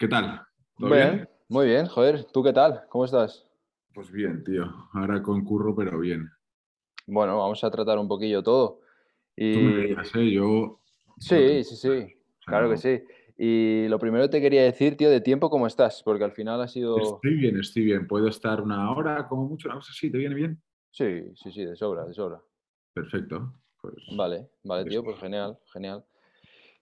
¿Qué tal? ¿Todo bien? Muy bien, joder. ¿Tú qué tal? ¿Cómo estás? Pues bien, tío. Ahora con curro, pero bien. Bueno, vamos a tratar un poquillo todo. Y... Tú me digas, ¿eh? Yo... Sí, sí, sí. Claro que sí. Y lo primero que te quería decir, tío, de tiempo, ¿cómo estás? Porque al final ha sido... Estoy bien, estoy bien. Puedo estar una hora, como mucho, una cosa así. ¿Te viene bien? Sí, sí, sí, de sobra, de sobra. Perfecto. Pues... Vale, vale, tío, pues genial, genial.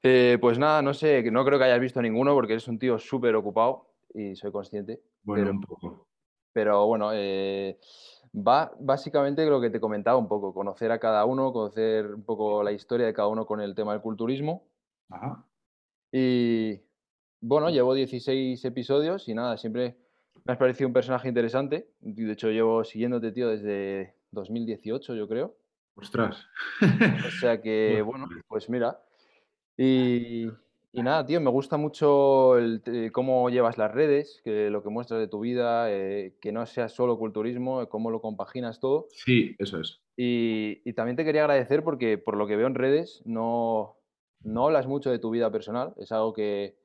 Eh, pues nada, no sé, no creo que hayas visto ninguno porque eres un tío súper ocupado y soy consciente. Bueno, pero, un poco. Pero bueno, eh, va básicamente lo que te comentaba un poco, conocer a cada uno, conocer un poco la historia de cada uno con el tema del culturismo. Ajá. Y bueno, llevo 16 episodios y nada, siempre me has parecido un personaje interesante. De hecho, llevo siguiéndote, tío, desde 2018, yo creo. Ostras. O sea que, bueno, pues mira. Y, y nada, tío, me gusta mucho el, eh, cómo llevas las redes, que lo que muestras de tu vida, eh, que no sea solo culturismo, cómo lo compaginas todo. Sí, eso es. Y, y también te quería agradecer porque por lo que veo en redes no, no hablas mucho de tu vida personal, es algo que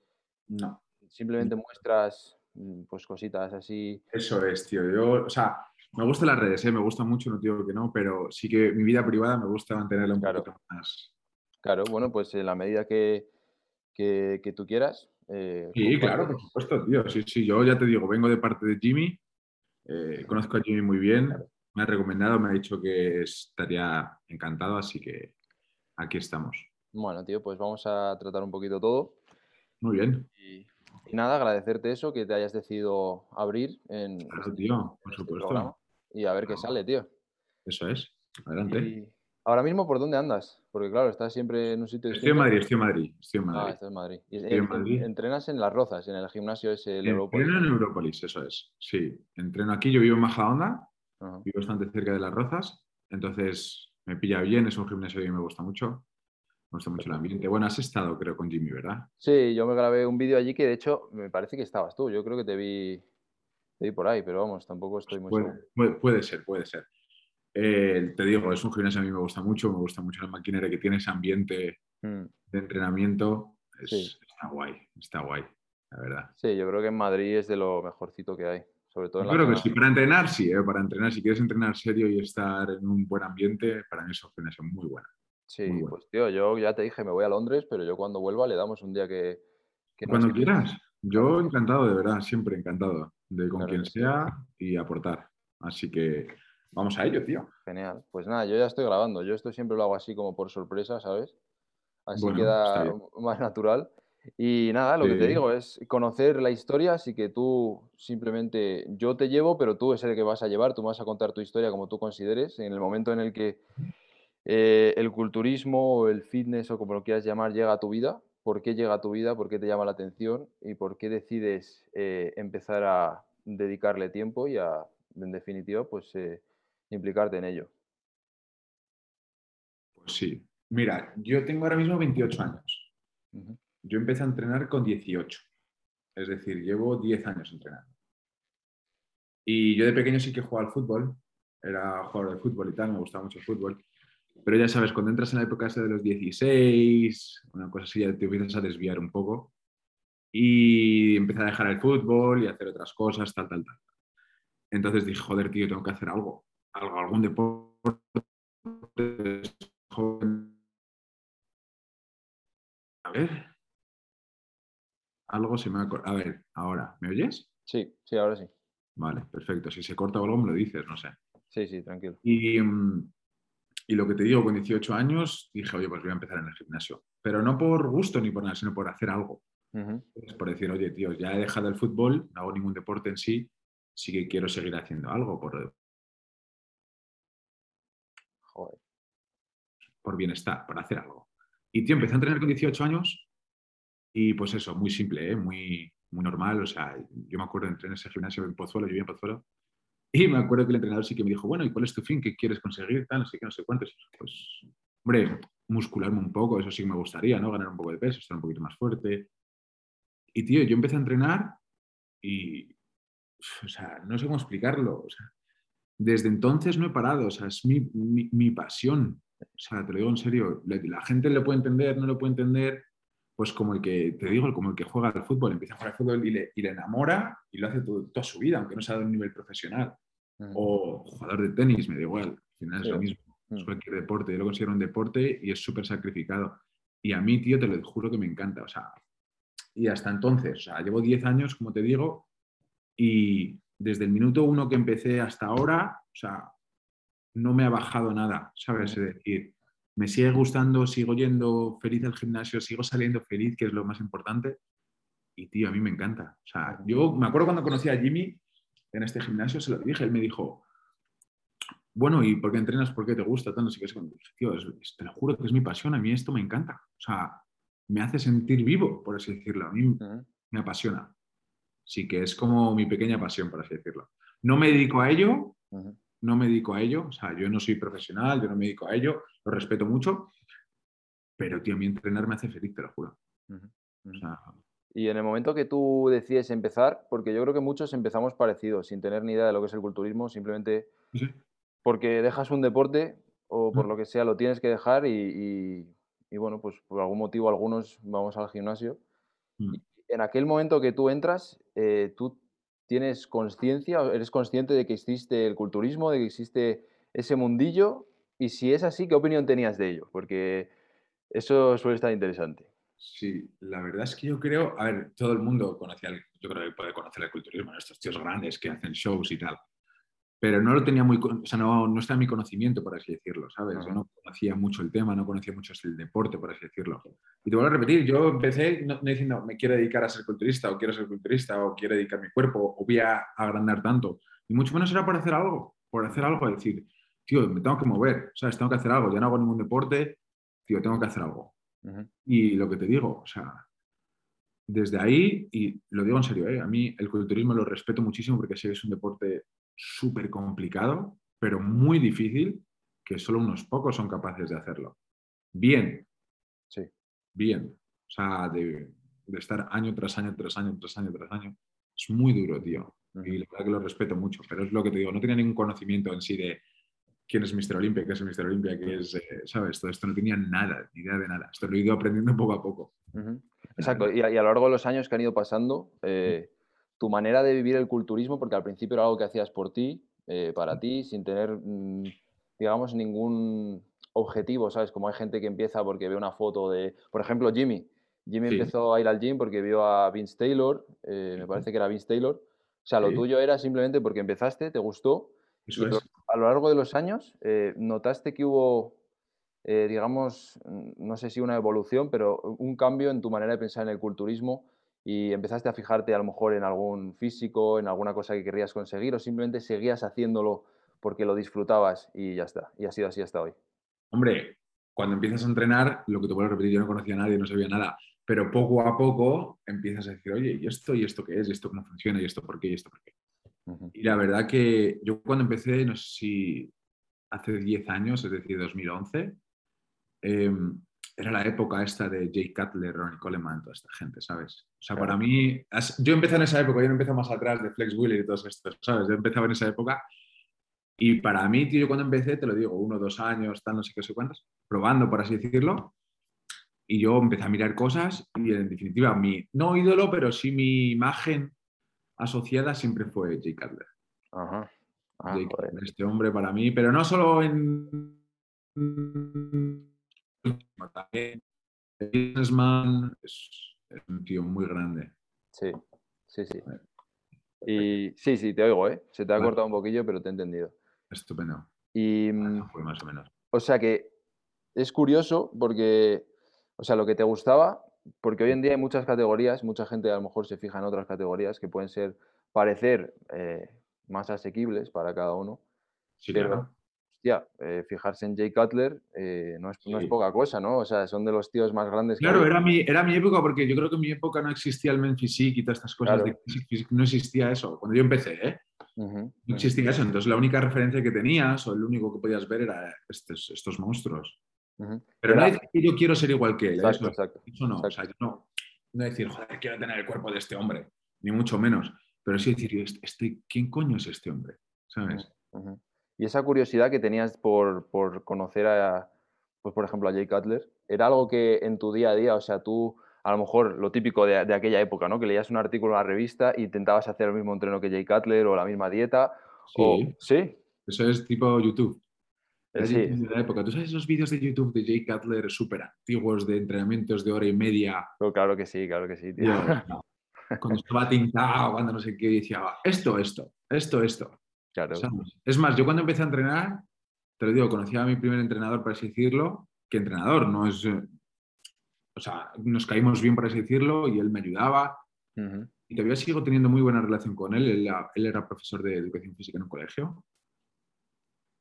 No. simplemente muestras mm, pues cositas así. Eso es, tío. Yo, o sea, me gustan las redes, ¿eh? me gusta mucho, no digo que no, pero sí que mi vida privada me gusta mantenerla un Claro. poquito más. Claro, bueno, pues en la medida que, que, que tú quieras. eh, Sí, claro, por supuesto, tío. Sí, sí, yo ya te digo, vengo de parte de Jimmy, eh, conozco a Jimmy muy bien, me ha recomendado, me ha dicho que estaría encantado, así que aquí estamos. Bueno, tío, pues vamos a tratar un poquito todo. Muy bien, Y, y nada, agradecerte eso, que te hayas decidido abrir en, claro, este- tío, por en este supuesto. programa y a ver qué sale, tío. Eso es. Adelante. Y ahora mismo, ¿por dónde andas? Porque claro, estás siempre en un sitio Estoy en. Madrid, estoy en Madrid, estoy en Ah, Madrid. estás en Madrid. Estoy en Madrid. entrenas en Las Rozas, en el gimnasio ese, el Europolis. Entreno en Europolis, eso es. Sí, entreno aquí, yo vivo en Majadahonda, Ajá. vivo bastante cerca de Las Rozas, entonces me pilla bien, es un gimnasio que me gusta mucho, me gusta mucho el ambiente. Bueno, has estado, creo, con Jimmy, ¿verdad? Sí, yo me grabé un vídeo allí que de hecho me parece que estabas tú. Yo creo que te vi, te vi por ahí, pero vamos, tampoco estoy muy Puede, seguro. puede, puede ser, puede ser. Eh, te digo, es un gimnasio a mí me gusta mucho, me gusta mucho la maquinaria que tiene, ese ambiente Mm, de entrenamiento, es- Sí. está guay, está guay, la verdad. Sí, yo creo que en Madrid es de lo mejorcito que hay, sobre todo en Yo la creo que sí, para entrenar sí, eh, para entrenar, si quieres entrenar serio y estar en un buen ambiente, para mí es un gimnasio muy bueno. Sí, Muy pues tío, yo ya te dije, me voy a Londres, pero yo cuando vuelva le damos un día que... Cuando quieras, yo encantado, de verdad, siempre encantado de con Claro quien sea y aportar. Así que vamos a ello, tío. Genial. Pues nada, yo ya estoy grabando. Yo esto siempre lo hago así como por sorpresa, ¿sabes? Así Bueno, queda más natural. Y nada, lo que te Sí. digo es conocer la historia, así que tú simplemente, yo te llevo, pero tú es el que vas a llevar, tú vas a contar tu historia como tú consideres, en el momento en el que eh, el culturismo o el fitness o como lo quieras llamar llega a tu vida, por qué llega a tu vida, por qué te llama la atención y por qué decides eh, empezar a dedicarle tiempo y a, en definitiva, pues eh, implicarte en ello. Pues sí. Mira, yo tengo ahora mismo 28 años. Yo empecé a entrenar con 18. Es decir, llevo 10 años entrenando. Y yo de pequeño sí que jugaba al fútbol. Era jugador de fútbol y tal, me gustaba mucho el fútbol. Pero ya sabes, cuando entras en la época esa de los 16, una cosa así, ya te empiezas a desviar un poco. Y empecé a dejar el fútbol y a hacer otras cosas, tal, tal, tal. Entonces dije, joder, tío, tengo que hacer algo. Algo, algún deporte. joven. A ver. Algo se me ha... A ver, ahora, ¿me oyes? Sí, sí, ahora sí. Vale, perfecto. Si se corta o algo me lo dices, no sé. Sí, sí, tranquilo. Y, mm, y lo que te digo, con 18 años dije, oye, pues voy a empezar en el gimnasio. Pero no por gusto ni por nada, sino por hacer algo. Es por decir, oye, tío, ya he dejado el fútbol, no hago ningún deporte en sí, sí que quiero seguir haciendo algo por, Joder. Por bienestar, por hacer algo. Y tío, empecé a entrenar con 18 años y pues eso, muy simple, ¿eh? muy, muy normal. O sea, yo me acuerdo, entré en ese gimnasio en Pozuelo, yo vivía en Pozuelo, y me acuerdo que el entrenador sí que me dijo, bueno, ¿y cuál es tu fin? ¿Qué quieres conseguir? Tal, no sé qué, no sé cuántos. Pues, hombre, muscularme un poco, eso sí que me gustaría, ¿no? Ganar un poco de peso, estar un poquito más fuerte. Y tío, yo empecé a entrenar y, o sea, no sé cómo explicarlo. O sea, desde entonces no he parado, o sea, es mi, mi, mi pasión. O sea, te lo digo en serio, la, gente lo puede entender, no lo puede entender, pues como el que, te digo, como el que juega al fútbol, empieza a jugar al fútbol y le, y le enamora y lo hace toda su vida, aunque no sea de un nivel profesional. O jugador de tenis, me da igual, al final es lo mismo. Es cualquier deporte, yo lo considero un deporte y es súper sacrificado. Y a mí, tío, te lo juro que me encanta. O sea, y hasta entonces, o sea, llevo 10 años, como te digo, y desde el minuto uno que empecé hasta ahora, o sea, no me ha bajado nada, ¿sabes? Es decir, me sigue gustando, sigo yendo feliz al gimnasio, sigo saliendo feliz, que es lo más importante. Y, tío, a mí me encanta. O sea, yo me acuerdo cuando conocí a Jimmy en este gimnasio, se lo dije, él me dijo, bueno, ¿y por qué entrenas? ¿Por qué te gusta? Tanto, que es, tío, te lo juro que es mi pasión, a mí esto me encanta. O sea, me hace sentir vivo, por así decirlo. A mí me apasiona. Sí que es como mi pequeña pasión, por así decirlo. No me dedico a ello, no me dedico a ello, o sea, yo no soy profesional, yo no me dedico a ello, lo respeto mucho, pero, tío, mí entrenar me hace feliz, te lo juro. y en el momento que tú decides empezar, porque yo creo que muchos empezamos parecidos, sin tener ni idea de lo que es el culturismo, simplemente porque dejas un deporte o por lo que sea lo tienes que dejar y, bueno, pues por algún motivo algunos vamos al gimnasio. Mm. En aquel momento que tú entras, eh, tú tienes conciencia, eres consciente de que existe el culturismo, de que existe ese mundillo y si es así, ¿qué opinión tenías de ello? Porque eso suele estar interesante. Sí, la verdad es que yo creo, a ver, todo el mundo conocía, yo creo que puede conocer el culturismo, estos tíos grandes que hacen shows y tal pero no lo tenía muy, o sea, no, no está en mi conocimiento, por así decirlo, ¿sabes? Yo no conocía mucho el tema, no conocía mucho el deporte, por así decirlo. Y te vuelvo a repetir, yo empecé no, diciendo, me quiero dedicar a ser culturista, o quiero ser culturista, o quiero dedicar mi cuerpo, o voy a agrandar tanto. Y mucho menos era por hacer algo, por hacer algo, decir, tío, me tengo que mover, ¿sabes? Tengo que hacer algo, ya no hago ningún deporte, tío, tengo que hacer algo. Y lo que te digo, o sea, desde ahí, y lo digo en serio, ¿eh? a mí el culturismo lo respeto muchísimo porque sé que es un deporte súper complicado, pero muy difícil, que solo unos pocos son capaces de hacerlo. Bien. Sí. Bien. O sea, de, estar año tras año, tras año, tras año, tras año. Es muy duro, tío. Y la verdad que lo respeto mucho, pero es lo que te digo, no tenía ningún conocimiento en sí de quién es Mr. Olympia, qué es Mr. Olympia, qué es, eh, ¿sabes? Todo esto no tenía nada, ni idea de nada. Esto lo he ido aprendiendo poco a poco. Exacto, y a, lo largo de los años que han ido pasando, eh, tu manera de vivir el culturismo, porque al principio era algo que hacías por ti, eh, para ti, sin tener, mm, digamos, ningún objetivo, ¿sabes? Como hay gente que empieza porque ve una foto de, por ejemplo, Jimmy. Jimmy empezó a ir al gym porque vio a Vince Taylor, eh, me parece que era Vince Taylor. O sea, lo tuyo era simplemente porque empezaste, te gustó. Eso es. A lo largo de los años, eh, ¿notaste que hubo, digamos, no sé si una evolución, pero un cambio en tu manera de pensar en el culturismo y empezaste a fijarte a lo mejor en algún físico, en alguna cosa que querías conseguir o simplemente seguías haciéndolo porque lo disfrutabas y ya está. Y ha sido así hasta hoy. Hombre, cuando empiezas a entrenar, lo que te vuelvo a repetir, yo no conocía a nadie, no sabía nada, pero poco a poco empiezas a decir, oye, ¿y esto? ¿Y esto qué es? ¿Y esto cómo funciona? ¿Y esto por qué? ¿Y esto por qué? Y la verdad que yo cuando empecé, no sé si hace 10 años, es decir, 2011, eh, era la época esta de Jay Cutler, Ronnie Coleman, toda esta gente, ¿sabes? O sea, para mí, yo empecé en esa época, yo no empecé más atrás de Flex Wheeler y todos estos, ¿sabes? Yo empezaba en esa época y para mí, tío, yo cuando empecé, te lo digo, uno, dos años, tal, no sé qué, sé cuántos, probando, por así decirlo, y yo empecé a mirar cosas y en definitiva, mi, no ídolo, pero sí mi imagen asociada siempre fue Jay Cutler. Ajá. Ah, este hombre para mí, pero no solo en también el businessman es, un tío muy grande. Sí, sí, sí. Y sí, sí, te oigo, ¿eh? Se te ha cortado un poquillo, pero te he entendido. Estupendo. Y, mm, fue más o menos. O sea que es curioso porque, o sea, lo que te gustaba, porque hoy en día hay muchas categorías, mucha gente a lo mejor se fija en otras categorías que pueden ser, parecer eh, más asequibles para cada uno. Sí, claro hostia, eh, fijarse en Jay Cutler eh, no, es, no, es, poca cosa, ¿no? O sea, son de los tíos más grandes. Claro, era mi, era mi época porque yo creo que en mi época no existía el men physique y todas estas cosas. no existía eso. Cuando yo empecé, ¿eh? no existía eso. Entonces la única referencia que tenías o el único que podías ver era estos, estos monstruos. Pero no decir que yo quiero ser igual que él. ¿eh? Exacto, eso, eso no. O sea, yo no, no decir, joder, quiero tener el cuerpo de este hombre. Ni mucho menos. Pero sí decir, este, este ¿quién coño es este hombre? ¿Sabes? Y esa curiosidad que tenías por, conocer a, pues por ejemplo, a Jay Cutler, ¿era algo que en tu día a día, o sea, tú a lo mejor lo típico de, aquella época, ¿no? Que leías un artículo en la revista e intentabas hacer el mismo entreno que Jay Cutler o la misma dieta. Sí. ¿Sí? Eso es tipo YouTube. Eh, sí. De la época. ¿Tú sabes esos vídeos de YouTube de Jay Cutler súper antiguos de entrenamientos de hora y media? Oh, claro que sí, claro que sí, tío. Cuando estaba tintado, cuando no sé qué, decía, esto, esto, esto, esto. Claro. Es más, yo cuando empecé a entrenar, te lo digo, conocía a mi primer entrenador, por así decirlo, que entrenador, no es o sea, nos caímos bien, por así decirlo, y él me ayudaba. Y todavía sigo teniendo muy buena relación con él. él. era profesor de educación física en un colegio.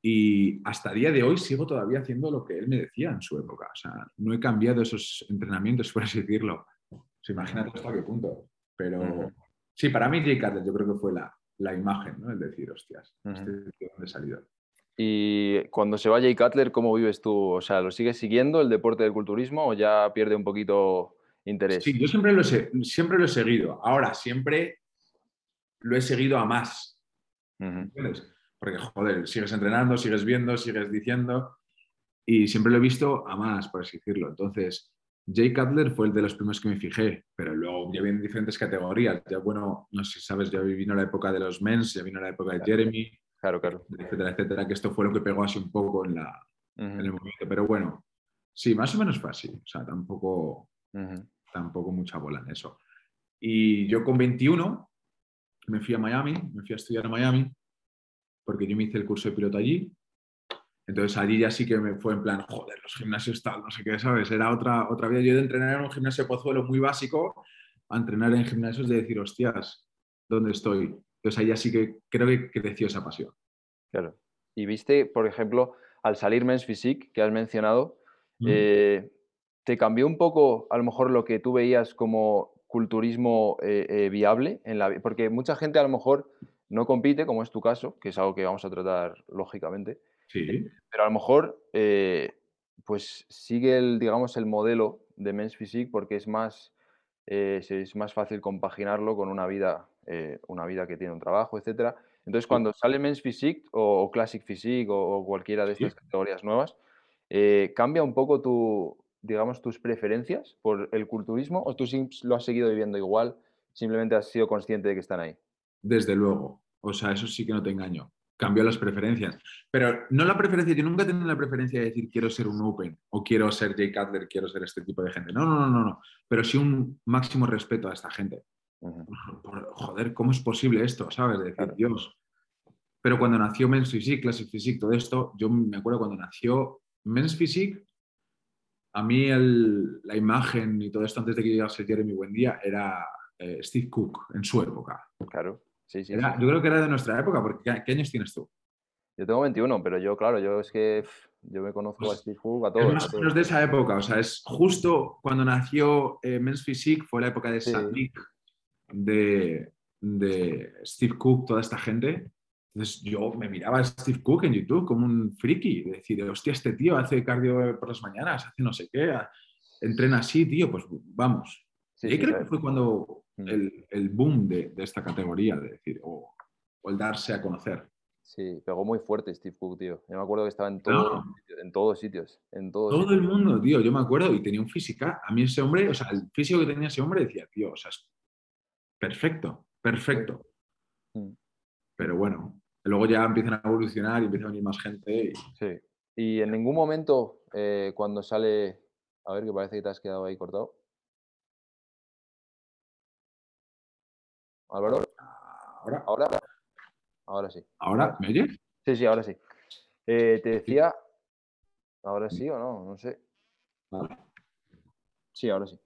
Y hasta día de hoy sigo todavía haciendo lo que él me decía en su época. O sea, no he cambiado esos entrenamientos, por así decirlo. O sea, imagínate hasta qué punto. Pero sí, para mí Jay Cutler yo creo que fue la, la imagen, ¿no? El decir, hostias, este de dónde he salido. Y cuando se va Jay Cutler, ¿cómo vives tú? O sea, ¿lo sigues siguiendo el deporte del culturismo o ya pierde un poquito interés? Sí, yo siempre lo, he, siempre lo he seguido. Ahora, siempre lo he seguido a más. Porque, joder, sigues entrenando, sigues viendo, sigues diciendo. Y siempre lo he visto a más, por así decirlo. Entonces, Jay Cutler fue el de los primeros que me fijé, pero luego ya vienen diferentes categorías. Ya, bueno, no sé si sabes, ya vino la época de los mens, ya vino la época de Jeremy Claro, claro. Etcétera, etcétera, que esto fue lo que pegó así un poco en, la, en el movimiento. Pero bueno, sí, más o menos fue así. O sea, tampoco, tampoco mucha bola en eso. Y yo con 21 me fui a Miami, me fui a estudiar a Miami, porque yo me hice el curso de piloto allí. Entonces allí ya sí que me fue en plan, joder, los gimnasios tal, no sé qué, ¿sabes? Era otra, otra vida. Yo de entrenar en un gimnasio de Pozuelo muy básico a entrenar en gimnasios de decir, hostias, ¿dónde estoy? Entonces ahí ya sí que creo que creció esa pasión. Claro. Y viste, por ejemplo, al salir Men's Physique, que has mencionado, eh, ¿te cambió un poco a lo mejor lo que tú veías como culturismo eh, eh, viable? En la, porque mucha gente a lo mejor no compite, como es tu caso, que es algo que vamos a tratar lógicamente. Sí. Pero a lo mejor pues sigue el, digamos, el modelo de Men's Physique porque es más, es más fácil compaginarlo con una vida eh, una vida que tiene un trabajo, etcétera. Entonces, cuando sale Men's Physique o, Classic Physique o, cualquiera de estas categorías nuevas, eh, ¿cambia un poco tu, digamos, tus preferencias por el culturismo o tú lo has seguido viviendo igual, simplemente has sido consciente de que están ahí? Desde luego. O sea, eso sí que no te engaño. Cambió las preferencias. Pero no la preferencia, yo nunca he tenido la preferencia de decir quiero ser un Open o quiero ser Jay Cutler, quiero ser este tipo de gente. No, no, no, no, no. Pero sí un máximo respeto a esta gente joder, ¿cómo es posible esto? ¿Sabes? De decir, Dios. Pero cuando nació Men's Physique, Classic Physique, todo esto, yo me acuerdo cuando nació Men's Physique, a mí la imagen y todo esto antes de que llegase Jeremy Buendía era eh, Steve Cook en su época. Claro, sí, sí, Yo creo que era de nuestra época, porque ¿qué, años tienes tú? Yo tengo 21, pero yo, claro, yo es que yo me conozco a pues Steve Cook, a todos. Es más o menos de esa época, o sea, es justo cuando nació eh, Men's Physique, fue la época de sí de, Steve Cook, toda esta gente. Entonces yo me miraba a Steve Cook en YouTube como un friki, de decir, hostia, este tío hace cardio por las mañanas, hace no sé qué, entrena así, tío, pues vamos. y creo que fue cuando el, boom de, esta categoría, de decir, o, el darse a conocer. Sí, pegó muy fuerte Steve Cook, tío. Yo me acuerdo que estaba en, todo, en todos sitios. En todo el mundo, tío. Yo me acuerdo y tenía un física. A mí ese hombre, o sea, el físico que tenía ese hombre decía, tío, o sea, perfecto, perfecto. Mm. Pero bueno, luego ya empiezan a evolucionar y empieza a venir más gente. Y... Sí. Y en ningún momento, eh, cuando sale. A ver, que parece que te has quedado ahí cortado. Álvaro. Ahora. Ahora. Ahora sí. ¿Ahora? ¿Me oyes? Sí, sí, ahora sí. Eh, te decía. ¿Ahora sí o no? No sé. Sí, ahora sí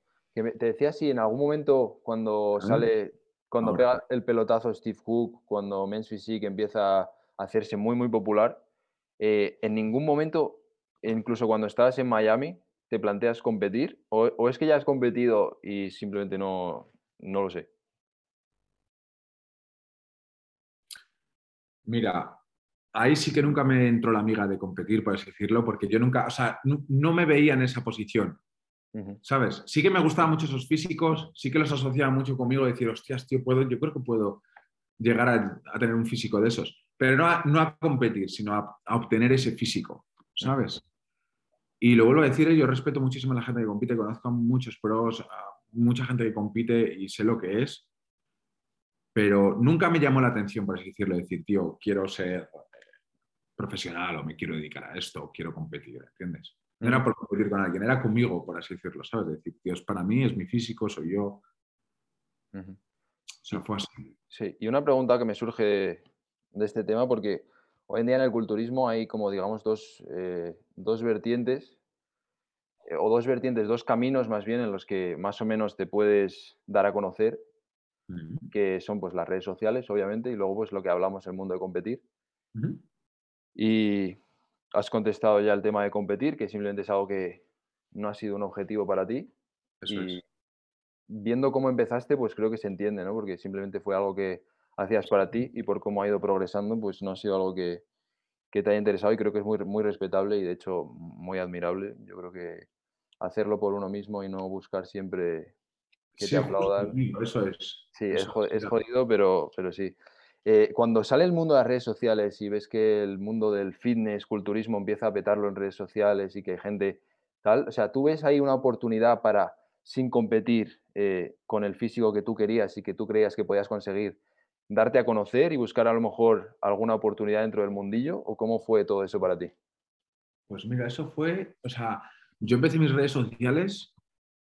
te decía si en algún momento cuando ah, sale, cuando pega el pelotazo Steve Cook, cuando Men's Physique empieza a hacerse muy, muy popular, eh, en ningún momento, incluso cuando estás en Miami, te planteas competir o, es que ya has competido y simplemente no, no lo sé. Mira, ahí sí que nunca me entró la amiga de competir, por así decirlo, porque yo nunca, o sea, no me veía en esa posición. ¿Sabes? Sí que me gustaban mucho esos físicos, sí que los asociaba mucho conmigo, decir, hostias, tío, puedo, yo creo que puedo llegar a, tener un físico de esos. Pero no a, no a competir, sino a, obtener ese físico, ¿sabes? Y lo vuelvo a decir, yo respeto muchísimo a la gente que compite, conozco a muchos pros, mucha gente que compite y sé lo que es, pero nunca me llamó la atención, por así decirlo, decir, tío, quiero ser profesional o me quiero dedicar a esto o quiero competir, ¿entiendes? No era por competir con alguien, era conmigo, por así decirlo, ¿sabes? Decir, tío, es para mí, es mi físico, soy yo. O sea, fue así. Sí, y una pregunta que me surge de este tema, porque hoy en día en el culturismo hay como, digamos, dos, eh, dos vertientes, eh, o dos vertientes, dos caminos más bien en los que más o menos te puedes dar a conocer, que son pues las redes sociales, obviamente, y luego pues lo que hablamos, el mundo de competir. Y has contestado ya el tema de competir, que simplemente es algo que no ha sido un objetivo para ti. y viendo cómo empezaste, pues creo que se entiende, ¿no? Porque simplemente fue algo que hacías para ti y por cómo ha ido progresando, pues no ha sido algo que, que te haya interesado y creo que es muy, muy respetable y de hecho muy admirable. Yo creo que hacerlo por uno mismo y no buscar siempre que te aplaudan. Eso es. Sí, es, jodido, pero, pero sí. Eh, cuando sale el mundo de las redes sociales y ves que el mundo del fitness, culturismo empieza a petarlo en redes sociales y que hay gente tal, o sea, tú ves ahí una oportunidad para, sin competir eh, con el físico que tú querías y que tú creías que podías conseguir, darte a conocer y buscar a lo mejor alguna oportunidad dentro del mundillo? ¿O cómo fue todo eso para ti? Pues mira, eso fue, o sea, yo empecé mis redes sociales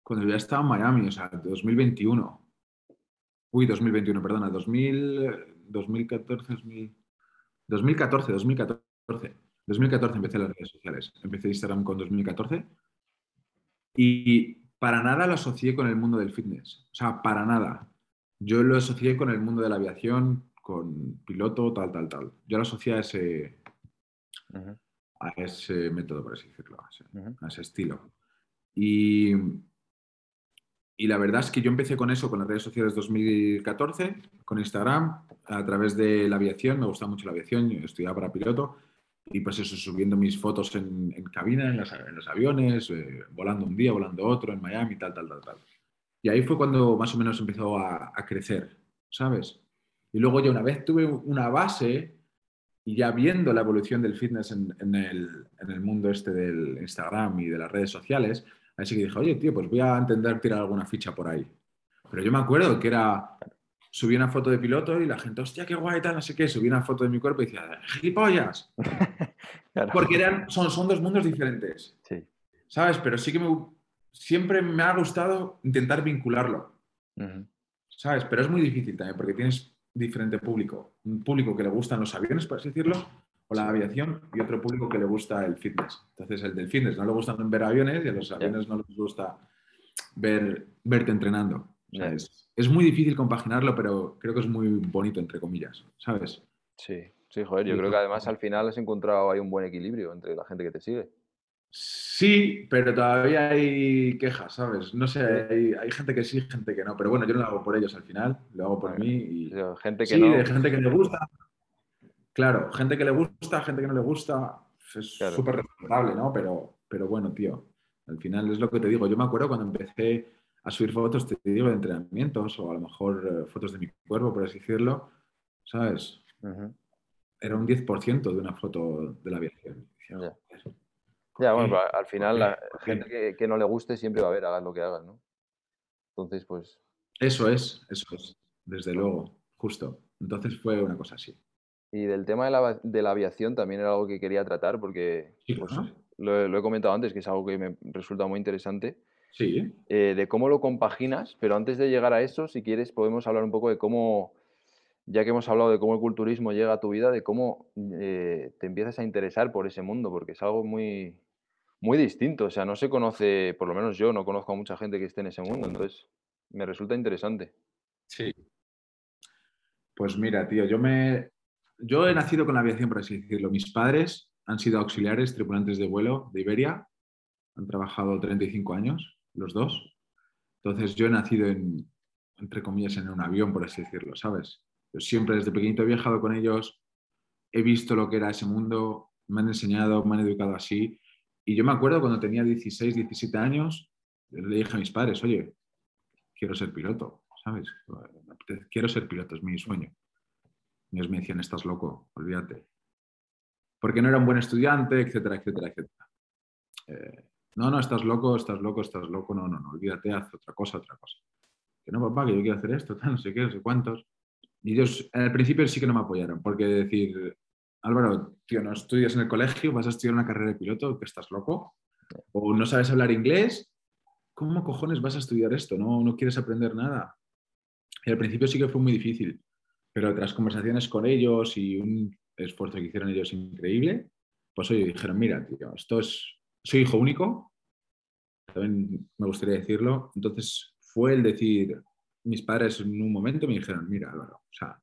cuando ya estaba en Miami, o sea, 2021. Uy, 2021, perdona, 2000, 2014, 2014, 2014. 2014 empecé las redes sociales. Empecé Instagram con 2014 y para nada lo asocié con el mundo del fitness. O sea, para nada. Yo lo asocié con el mundo de la aviación, con piloto, tal, tal, tal. Yo lo asocié a ese, a ese método, por así decirlo, a ese, a ese estilo. Y y la verdad es que yo empecé con eso, con las redes sociales 2014, con Instagram, a través de la aviación, me gusta mucho la aviación, yo estudiaba para piloto, y pues eso, subiendo mis fotos en, cabina, en, los aviones, eh, volando un día, volando otro, en Miami, tal, tal, tal, tal. Y ahí fue cuando más o menos empezó a, crecer, ¿sabes? Y luego ya una vez tuve una base y ya viendo la evolución del fitness en, el, en el mundo este del Instagram y de las redes sociales, Así que dije, oye, tío, pues voy a intentar tirar alguna ficha por ahí. Pero yo me acuerdo que era, subí una foto de piloto y la gente, hostia, qué guay, tal, no sé qué, subí una foto de mi cuerpo y decía, gilipollas. Porque eran, son, son dos mundos diferentes. Sí. ¿Sabes? Pero sí que me, siempre me ha gustado intentar vincularlo. ¿Sabes? Pero es muy difícil también porque tienes diferente público. Un público que le gustan los aviones, por así decirlo, o la aviación y otro público que le gusta el fitness. Entonces, el del fitness no le gusta ver aviones y a los aviones no les gusta ver, verte entrenando. es, muy difícil compaginarlo, pero creo que es muy bonito, entre comillas, ¿sabes? Sí, sí, joder, yo creo que además al final has encontrado ahí un buen equilibrio entre la gente que te sigue. Sí, pero todavía hay quejas, ¿sabes? No sé, hay, gente que sí, gente que no, pero bueno, yo no lo hago por ellos al final, lo hago por mí. Y... Gente que sí, no. de gente que le gusta, Claro, gente que le gusta, gente que no le gusta, es súper respetable, ¿no? Pero, pero bueno, tío, al final es lo que te digo. Yo me acuerdo cuando empecé a subir fotos, te digo, de entrenamientos o a lo mejor eh, fotos de mi cuerpo, por así decirlo, ¿sabes? Era un 10% de una foto de la aviación. Ya, bueno, al final la gente que, que, no le guste siempre va a ver, hagas lo que hagas, ¿no? Entonces, pues... Eso es, eso es, desde luego, justo. Entonces fue una cosa así. Y del tema de la, de la, aviación también era algo que quería tratar porque pues, lo, he comentado antes, que es algo que me resulta muy interesante. Sí. Eh, de cómo lo compaginas, pero antes de llegar a eso, si quieres, podemos hablar un poco de cómo, ya que hemos hablado de cómo el culturismo llega a tu vida, de cómo eh, te empiezas a interesar por ese mundo, porque es algo muy, muy distinto. O sea, no se conoce, por lo menos yo no conozco a mucha gente que esté en ese mundo, entonces me resulta interesante. Sí. Pues mira, tío, yo me, yo he nacido con la aviación, por así decirlo. Mis padres han sido auxiliares, tripulantes de vuelo de Iberia. Han trabajado 35 años, los dos. Entonces yo he nacido en, entre comillas, en un avión, por así decirlo, ¿sabes? Yo siempre desde pequeñito he viajado con ellos, he visto lo que era ese mundo, me han enseñado, me han educado así. Y yo me acuerdo cuando tenía 16, 17 años, le dije a mis padres, oye, quiero ser piloto, ¿sabes? Quiero ser piloto, es mi sueño. Y ellos me decían, estás loco, olvídate. Porque no era un buen estudiante, etcétera, etcétera, etcétera. Eh, no, no, estás loco, estás loco, estás loco, no, no, no, olvídate, haz otra cosa, otra cosa. Que no, papá, que yo quiero hacer esto, no sé qué, no sé cuántos. Y ellos al principio sí que no me apoyaron, porque decir, Álvaro, tío, no estudias en el colegio, vas a estudiar una carrera de piloto, que estás loco, o no sabes hablar inglés, ¿cómo cojones vas a estudiar esto? No, no quieres aprender nada. Y al principio sí que fue muy difícil, pero tras conversaciones con ellos y un esfuerzo que hicieron ellos increíble, pues oye, dijeron, mira, tío, esto es, soy hijo único, también me gustaría decirlo, entonces fue el decir, mis padres en un momento me dijeron, mira, Álvaro, o sea,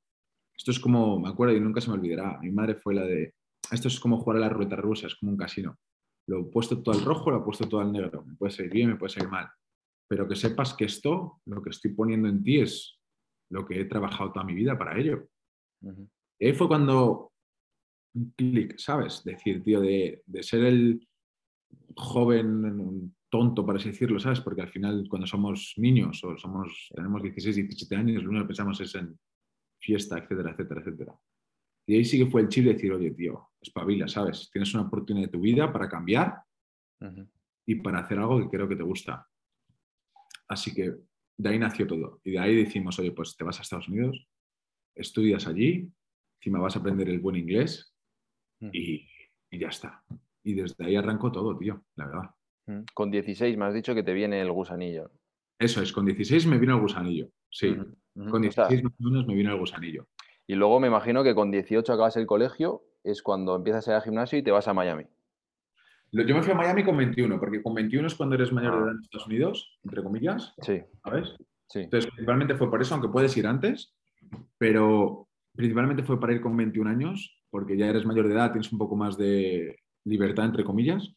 esto es como, me acuerdo y nunca se me olvidará, mi madre fue la de, esto es como jugar a la ruleta rusa, es como un casino. Lo he puesto todo al rojo, lo he puesto todo al negro. Me puede salir bien, me puede salir mal. Pero que sepas que esto, lo que estoy poniendo en ti es lo que he trabajado toda mi vida para ello. Y ahí fue cuando un clic, ¿sabes? Decir, tío, de, de, ser el joven tonto, para así decirlo, ¿sabes? Porque al final, cuando somos niños o somos, tenemos 16, 17 años, lo único que pensamos es en fiesta, etcétera, etcétera, etcétera. Y ahí sí que fue el chip de decir, oye, tío, espabila, ¿sabes? Tienes una oportunidad de tu vida para cambiar y para hacer algo que creo que te gusta. Así que de ahí nació todo. Y de ahí decimos, oye, pues te vas a Estados Unidos, estudias allí, encima vas a aprender el buen inglés y, y ya está. Y desde ahí arrancó todo, tío, la verdad. Con 16 me has dicho que te viene el gusanillo. Eso es, con 16 me vino el gusanillo, sí. Con 16 menos me vino el gusanillo. Y luego me imagino que con 18 acabas el colegio, es cuando empiezas a ir al gimnasio y te vas a Miami. Yo me fui a Miami con 21, porque con 21 es cuando eres mayor de ah. edad en Estados Unidos, entre comillas. Sí. ¿Sabes? Sí. Entonces, principalmente fue por eso, aunque puedes ir antes, pero principalmente fue para ir con 21 años, porque ya eres mayor de edad, tienes un poco más de libertad, entre comillas,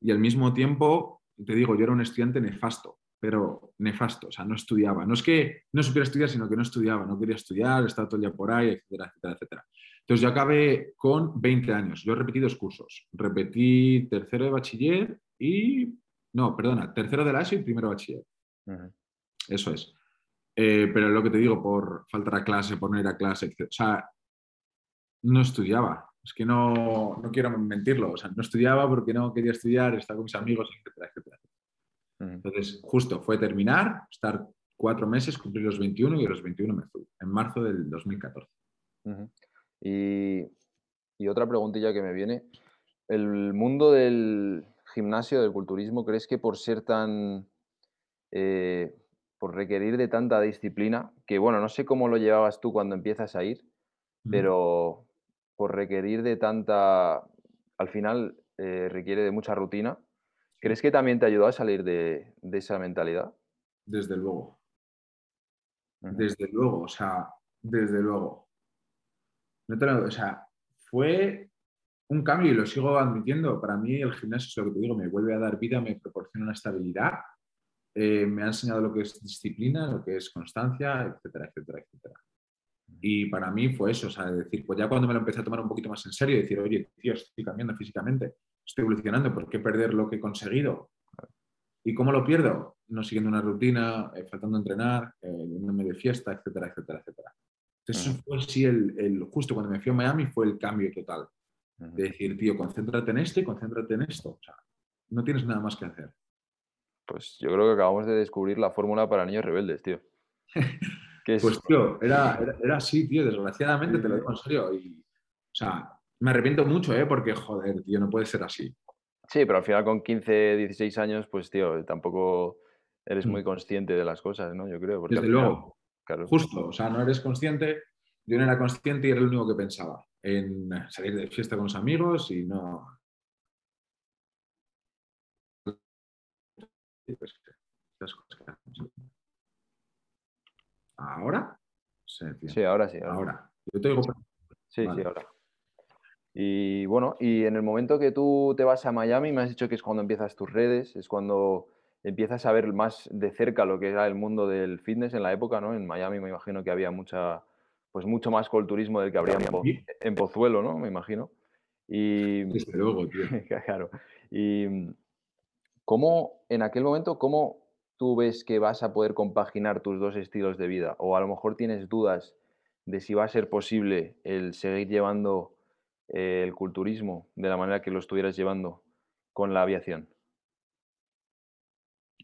y al mismo tiempo, te digo, yo era un estudiante nefasto pero nefasto, o sea, no estudiaba. No es que no supiera estudiar, sino que no estudiaba, no quería estudiar, estaba todo el día por ahí, etcétera, etcétera, etcétera. Entonces yo acabé con 20 años, yo repetí dos cursos, repetí tercero de bachiller y, no, perdona, tercero de la ESO y primero de bachiller. Eso es. Eh, pero lo que te digo, por faltar a clase, por no ir a clase, etc. O sea, no estudiaba. Es que no, no quiero mentirlo. O sea, no estudiaba porque no quería estudiar, estaba con mis amigos, etcétera, etcétera. Entonces, justo fue terminar, estar cuatro meses, cumplir los 21 y a los 21 me fui, en marzo del 2014. Y, y, otra preguntilla que me viene, ¿el mundo del gimnasio, del culturismo, crees que por ser tan... Eh, por requerir de tanta disciplina, que bueno, no sé cómo lo llevabas tú cuando empiezas a ir, pero por requerir de tanta, al final eh, requiere de mucha rutina, ¿Crees que también te ayudó a salir de, esa mentalidad? Desde luego. Desde luego, o sea, desde luego. No te o sea, fue un cambio y lo sigo admitiendo. Para mí el gimnasio es lo que te digo, me vuelve a dar vida, me proporciona una estabilidad, eh, me ha enseñado lo que es disciplina, lo que es constancia, etcétera, etcétera, etcétera. Y para mí fue eso, o sea, decir, pues ya cuando me lo empecé a tomar un poquito más en serio, decir, oye, tío, estoy cambiando físicamente, estoy evolucionando, ¿por qué perder lo que he conseguido? ¿Y cómo lo pierdo? No siguiendo una rutina, eh, faltando entrenar, eh, yéndome de fiesta, etcétera, etcétera, etcétera. Entonces, eso fue sí el, el, justo cuando me fui a Miami fue el cambio total. De decir, tío, concéntrate en esto y concéntrate en esto. O sea, no tienes nada más que hacer. Pues yo creo que acabamos de descubrir la fórmula para niños rebeldes, tío. Pues, tío, era, era, era, así, tío, desgraciadamente, te lo digo en serio. Y, o sea, me arrepiento mucho, ¿eh? Porque, joder, tío, no puede ser así. Sí, pero al final con 15, 16 años, pues, tío, tampoco eres muy mm. consciente de las cosas, ¿no? Yo creo. Porque Desde luego. Claro. Justo, o sea, no eres consciente. Yo no era consciente y era el único que pensaba en salir de fiesta con los amigos y no. ¿Ahora? Sí, ahora sí. Ahora. Yo te digo. Sí, sí, ahora. Y bueno, y en el momento que tú te vas a Miami, me has dicho que es cuando empiezas tus redes, es cuando empiezas a ver más de cerca lo que era el mundo del fitness en la época, ¿no? En Miami me imagino que había mucha, pues mucho más culturismo del que habría en, Pozuelo, ¿no? Me imagino. Y, Desde luego, tío. claro. Y cómo, en aquel momento, ¿cómo tú ves que vas a poder compaginar tus dos estilos de vida? O a lo mejor tienes dudas de si va a ser posible el seguir llevando el culturismo de la manera que lo estuvieras llevando con la aviación?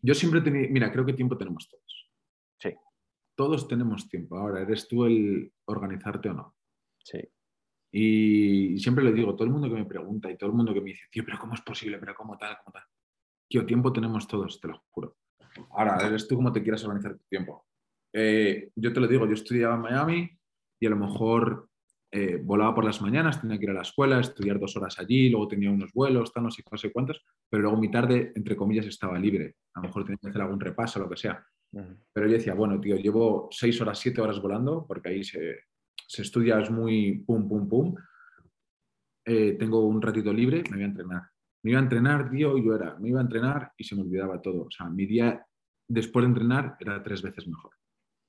Yo siempre tenía, mira, creo que tiempo tenemos todos. Sí. Todos tenemos tiempo. Ahora, ¿eres tú el organizarte o no? Sí. Y siempre le digo, todo el mundo que me pregunta y todo el mundo que me dice, tío, pero ¿cómo es posible? ¿Pero cómo tal? ¿Cómo tal? Tío, tiempo tenemos todos, te lo juro. Ahora, eres tú cómo te quieras organizar tu tiempo. Eh, yo te lo digo, yo estudiaba en Miami y a lo mejor eh, volaba por las mañanas, tenía que ir a la escuela, estudiar dos horas allí, luego tenía unos vuelos, tal, no sé, no sé cuántos, pero luego mi tarde, entre comillas, estaba libre. A lo mejor tenía que hacer algún repaso, lo que sea. Pero yo decía, bueno, tío, llevo seis horas, siete horas volando, porque ahí se, se estudia, es muy pum, pum, pum. Eh, tengo un ratito libre, me voy a entrenar. Me iba a entrenar, tío, y yo era, me iba a entrenar y se me olvidaba todo. O sea, mi día después de entrenar era tres veces mejor.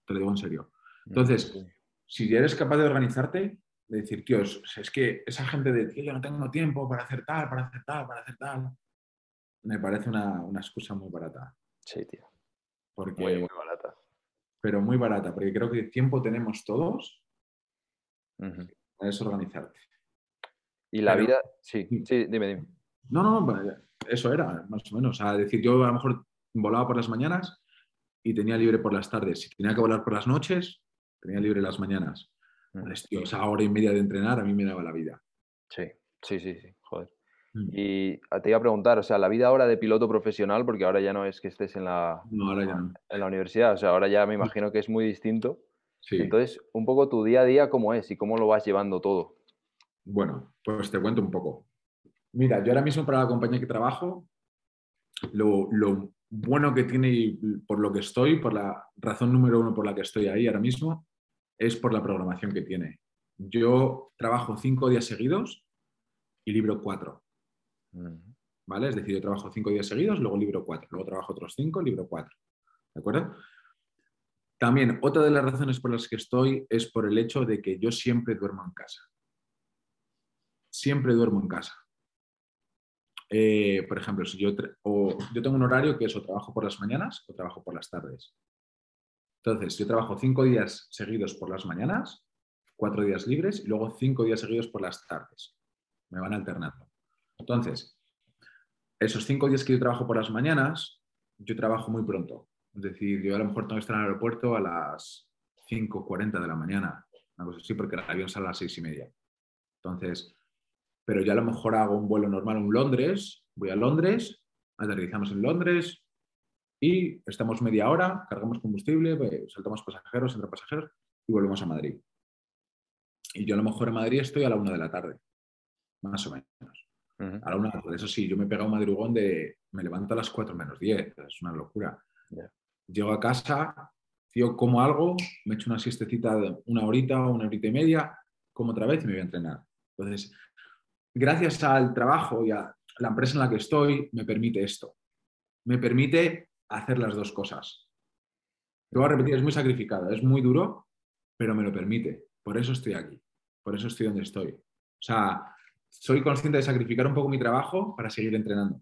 Te lo digo en serio. Entonces, si eres capaz de organizarte, de decir, tío, es, que esa gente de, tío, yo no tengo tiempo para hacer tal, para hacer tal, para hacer tal, me parece una, excusa muy barata. Sí, tío. Porque, muy, muy barata. Pero muy barata, porque creo que tiempo tenemos todos es organizarte. Y la vida, sí, sí, dime, dime. No, no, eso era, más o menos. O sea, decir, yo a lo mejor volaba por las mañanas y tenía libre por las tardes. Si tenía que volar por las noches, tenía libre las mañanas. Mm. tío, esa hora y media de entrenar a mí me daba la vida. Sí, sí, sí, sí, joder. Mm. Y te iba a preguntar, o sea, la vida ahora de piloto profesional, porque ahora ya no es que estés en la, en la universidad, o sea, ahora ya me imagino que es muy distinto. Entonces, un poco tu día a día, ¿cómo es y cómo lo vas llevando todo? Bueno, pues te cuento un poco. Mira, yo ahora mismo para la compañía que trabajo, lo, lo bueno que tiene y por lo que estoy, por la razón número uno por la que estoy ahí ahora mismo, es por la programación que tiene. Yo trabajo cinco días seguidos y libro cuatro. ¿Vale? Es decir, yo trabajo cinco días seguidos, luego libro cuatro. Luego trabajo otros cinco, libro cuatro. ¿De acuerdo? También, otra de las razones por las que estoy es por el hecho de que yo siempre duermo en casa. Siempre duermo en casa. Eh, por ejemplo, si yo, yo tengo un horario que es o trabajo por las mañanas o trabajo por las tardes. Entonces, yo trabajo cinco días seguidos por las mañanas, cuatro días libres y luego cinco días seguidos por las tardes. Me van alternando. Entonces, esos cinco días que yo trabajo por las mañanas, yo trabajo muy pronto. Es decir, yo a lo mejor tengo que estar en el aeropuerto a las 5.40 de la mañana, una cosa así, porque el avión sale a las seis y media. Entonces, pero yo a lo mejor hago un vuelo normal en Londres, voy a Londres, aterrizamos en Londres, y estamos media hora, cargamos combustible, saltamos pasajeros, entre pasajeros y volvemos a Madrid. Y yo a lo mejor en Madrid estoy a la una de la tarde, más o menos. A la una de la tarde. Eso sí, yo me he pegado un madrugón de me levanto a las cuatro menos diez, es una locura. Llego a casa, tío, como algo, me echo una siestecita de una horita o una horita y media, como otra vez y me voy a entrenar. Entonces, gracias al trabajo y a la empresa en la que estoy, me permite esto. Me permite hacer las dos cosas. Te voy a repetir, es muy sacrificado, es muy duro, pero me lo permite. Por eso estoy aquí, por eso estoy donde estoy. O sea, soy consciente de sacrificar un poco mi trabajo para seguir entrenando.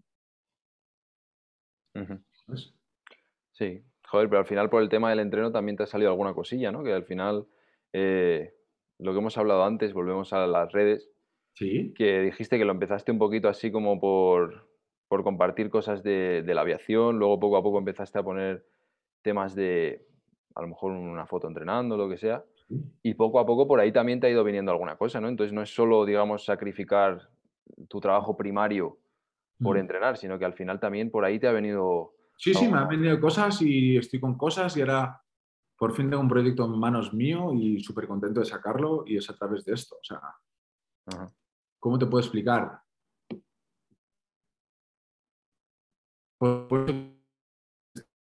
Sí, joder, pero al final por el tema del entreno también te ha salido alguna cosilla, ¿no? Que al final, eh, lo que hemos hablado antes, volvemos a las redes, ¿Sí? que dijiste que lo empezaste un poquito así como por, por compartir cosas de, la aviación, luego poco a poco empezaste a poner temas de, a lo mejor una foto entrenando, lo que sea, y poco a poco por ahí también te ha ido viniendo alguna cosa, ¿no? Entonces no es solo, digamos, sacrificar tu trabajo primario por mm. entrenar, sino que al final también por ahí te ha venido... Sí, sí, me han venido cosas y estoy con cosas y ahora por fin tengo un proyecto en manos mío y súper contento de sacarlo y es a través de esto. O sea, ¿cómo te puedo explicar?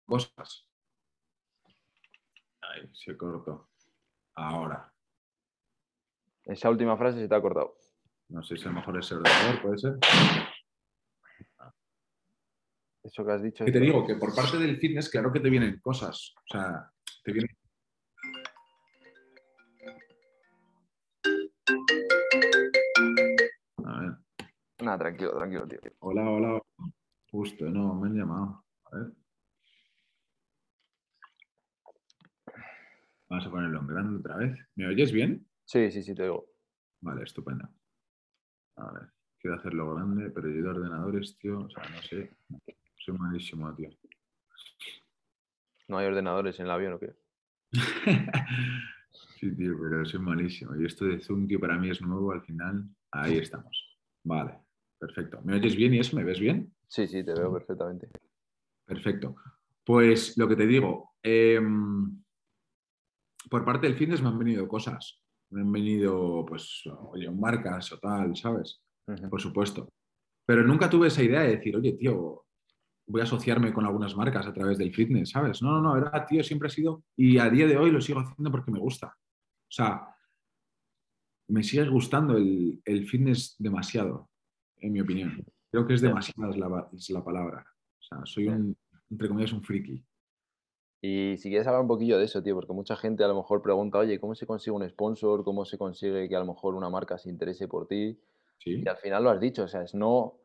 Cosas. Ahí, se cortó. Ahora. Esa última frase se te ha cortado. No sé si a lo mejor es el ordenador, puede ser. Eso que has dicho. Que te digo que por parte del fitness, claro que te vienen cosas. O sea, te vienen. A ver. Nada, tranquilo, tranquilo, tío. Hola, hola. Justo, no, me han llamado. A ver. Vamos a ponerlo en grande otra vez. ¿Me oyes bien? Sí, sí, sí, te oigo. Vale, estupendo. A ver, quiero hacerlo grande, pero yo de ordenadores, tío, o sea, no sé. Soy malísimo, tío. No hay ordenadores en el avión, ¿o qué? sí, tío, pero soy malísimo. Y esto de Zoom, tío, para mí es nuevo, al final, ahí estamos. Vale, perfecto. ¿Me oyes bien y eso? ¿Me ves bien? Sí, sí, te veo perfectamente. Perfecto. Pues lo que te digo, em, por parte del fitness me han venido cosas. Me han venido, pues, oye, marcas o tal, ¿sabes? Por supuesto. Pero nunca tuve esa idea de decir, oye, tío, voy a asociarme con algunas marcas a través del fitness, ¿sabes? No, no, no, era, tío, siempre ha sido, y a día de hoy lo sigo haciendo porque me gusta. O sea, me sigue gustando el, fitness demasiado, en mi opinión. Creo que es demasiado es la, palabra. O sea, soy un, entre comillas, un friki. Y si quieres hablar un poquillo de eso, tío, porque mucha gente a lo mejor pregunta, oye, ¿cómo se consigue un sponsor? ¿Cómo se consigue que a lo mejor una marca se interese por ti? ¿Sí? Y al final lo has dicho, o sea, es no,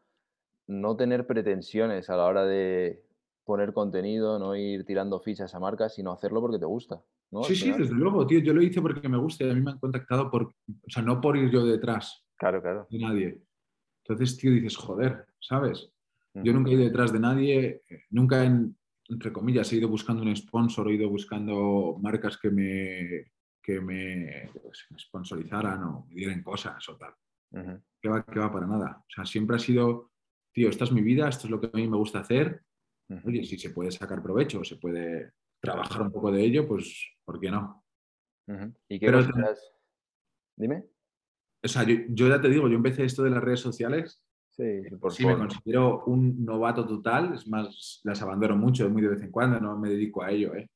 no tener pretensiones a la hora de poner contenido, no ir tirando fichas a marcas, sino hacerlo porque te gusta. ¿no? Sí, sí, desde luego, tío. Yo lo hice porque me gusta y a mí me han contactado por, o sea, no por ir yo detrás claro, claro. de nadie. Entonces, tío, dices, joder, ¿sabes? Yo nunca he ido detrás de nadie, nunca, entre comillas, he ido buscando un sponsor, he ido buscando marcas que me, que me, sponsorizaran o me dieran cosas o tal. ¿Qué va, ¿Qué va para nada? O sea, siempre ha sido tío, esta es mi vida, esto es lo que a mí me gusta hacer. Oye, si se puede sacar provecho, se puede trabajar un poco de ello, pues, ¿por qué no? ¿Y qué Pero, Dime. O sea, yo, ya te digo, yo empecé esto de las redes sociales. Sí, por sí me considero un novato total, es más, las abandono mucho, muy de vez en cuando, no me dedico a ello. ¿eh?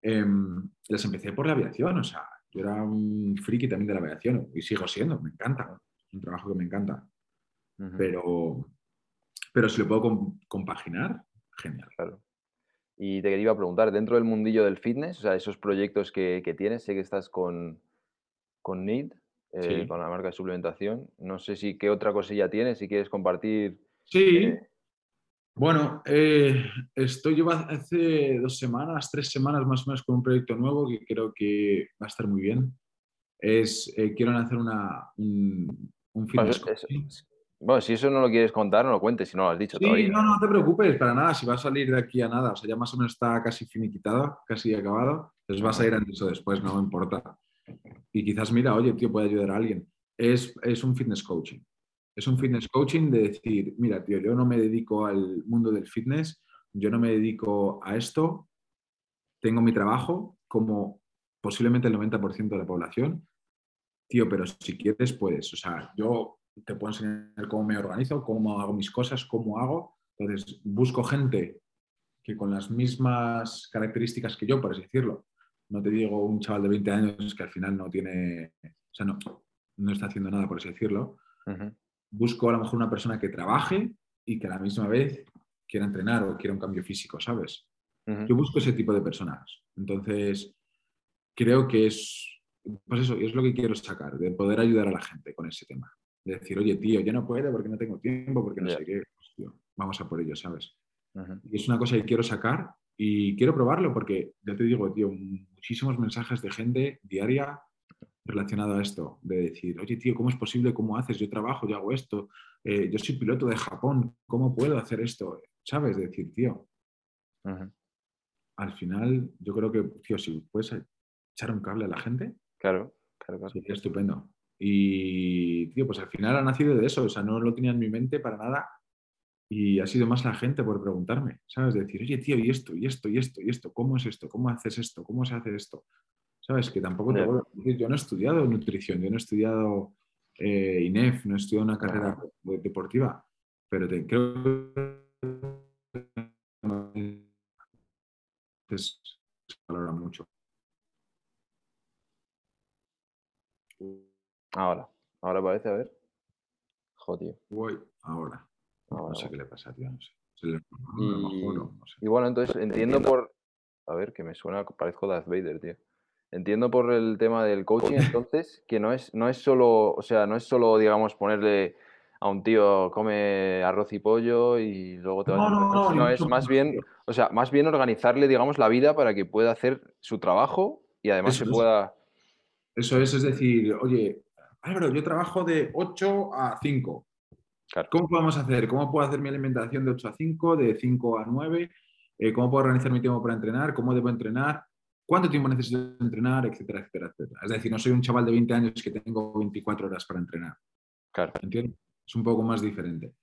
Em, las empecé por la aviación, o sea, yo era un friki también de la aviación y sigo siendo, me encanta, es un trabajo que me encanta. Pero, pero si lo puedo compaginar, genial. Claro. Y te quería preguntar, dentro del mundillo del fitness, o sea, esos proyectos que, tienes, sé que estás con, con NID, eh, con la marca de suplementación. No sé si qué otra cosilla tienes, si quieres compartir. Sí. Eh, bueno, eh, estoy yo hace dos semanas, tres semanas más o menos con un proyecto nuevo que creo que va a estar muy bien. Es, quiero hacer una, un, un fitness. Bueno, si eso no lo quieres contar, no lo cuentes, si no lo has dicho sí, No, no te preocupes, para nada, si va a salir de aquí a nada, o sea, ya más o menos está casi finiquitado, casi acabado, entonces vas a ir antes o después, no me importa. Y quizás, mira, oye, tío, puede ayudar a alguien. Es, es un fitness coaching. Es un fitness coaching de decir, mira, tío, yo no me dedico al mundo del fitness, yo no me dedico a esto, tengo mi trabajo como posiblemente el 90% de la población, tío, pero si quieres, puedes. O sea, yo te puedo enseñar cómo me organizo, cómo hago mis cosas, cómo hago. Entonces, busco gente que con las mismas características que yo, por así decirlo, no te digo un chaval de 20 años que al final no tiene, o sea, no, no está haciendo nada, por así decirlo. Busco a lo mejor una persona que trabaje y que a la misma vez quiera entrenar o quiera un cambio físico, ¿sabes? Yo busco ese tipo de personas. Entonces, creo que es, pues eso, es lo que quiero sacar, de poder ayudar a la gente con ese tema decir, oye, tío, yo no puedo porque no tengo tiempo, porque no sé qué, pues, vamos a por ello, ¿sabes? Y es una cosa que quiero sacar y quiero probarlo porque, ya te digo, tío, muchísimos mensajes de gente diaria relacionado a esto, de decir, oye, tío, ¿cómo es posible? ¿Cómo haces? Yo trabajo, yo hago esto, eh, yo soy piloto de Japón, ¿cómo puedo hacer esto? ¿Sabes? De decir, tío, al final yo creo que, tío, si puedes echar un cable a la gente, claro, claro, claro. sería estupendo. Y, tío, pues al final ha nacido de eso, o sea, no lo tenía en mi mente para nada y ha sido más la gente por preguntarme, ¿sabes? decir, oye, tío, y esto, y esto, y esto, y esto, ¿cómo es esto? ¿Cómo haces esto? ¿Cómo se hace esto? ¿Sabes? Que tampoco te puedo decir, yo no he estudiado nutrición, yo no he estudiado eh, INEF, no he estudiado una carrera deportiva, pero te, creo que se valora mucho. Ahora, ahora parece, a ver. Joder. Voy ahora. No sé qué le pasa, tío, no sé. y, bueno, entonces entiendo por. A ver, que me suena, parezco Darth Vader, tío. Entiendo por el tema del coaching, entonces, que no es, no es solo, o sea, no es solo, digamos, ponerle a un tío come arroz y pollo y luego te vas no, no, no, no, es más bien, o sea, más bien organizarle, digamos, la vida para que pueda hacer su trabajo y además se pueda. Eso es, es decir, oye, Álvaro, yo trabajo de 8 a 5. ¿Cómo podemos hacer? ¿Cómo puedo hacer mi alimentación de 8 a 5, de 5 a 9? eh, cómo puedo organizar mi tiempo para entrenar, cómo debo entrenar, cuánto tiempo necesito entrenar, etcétera, etcétera, etcétera. Es decir, no soy un chaval de 20 años que tengo 24 horas para entrenar. Claro. ¿Entiendes? Es un poco más diferente.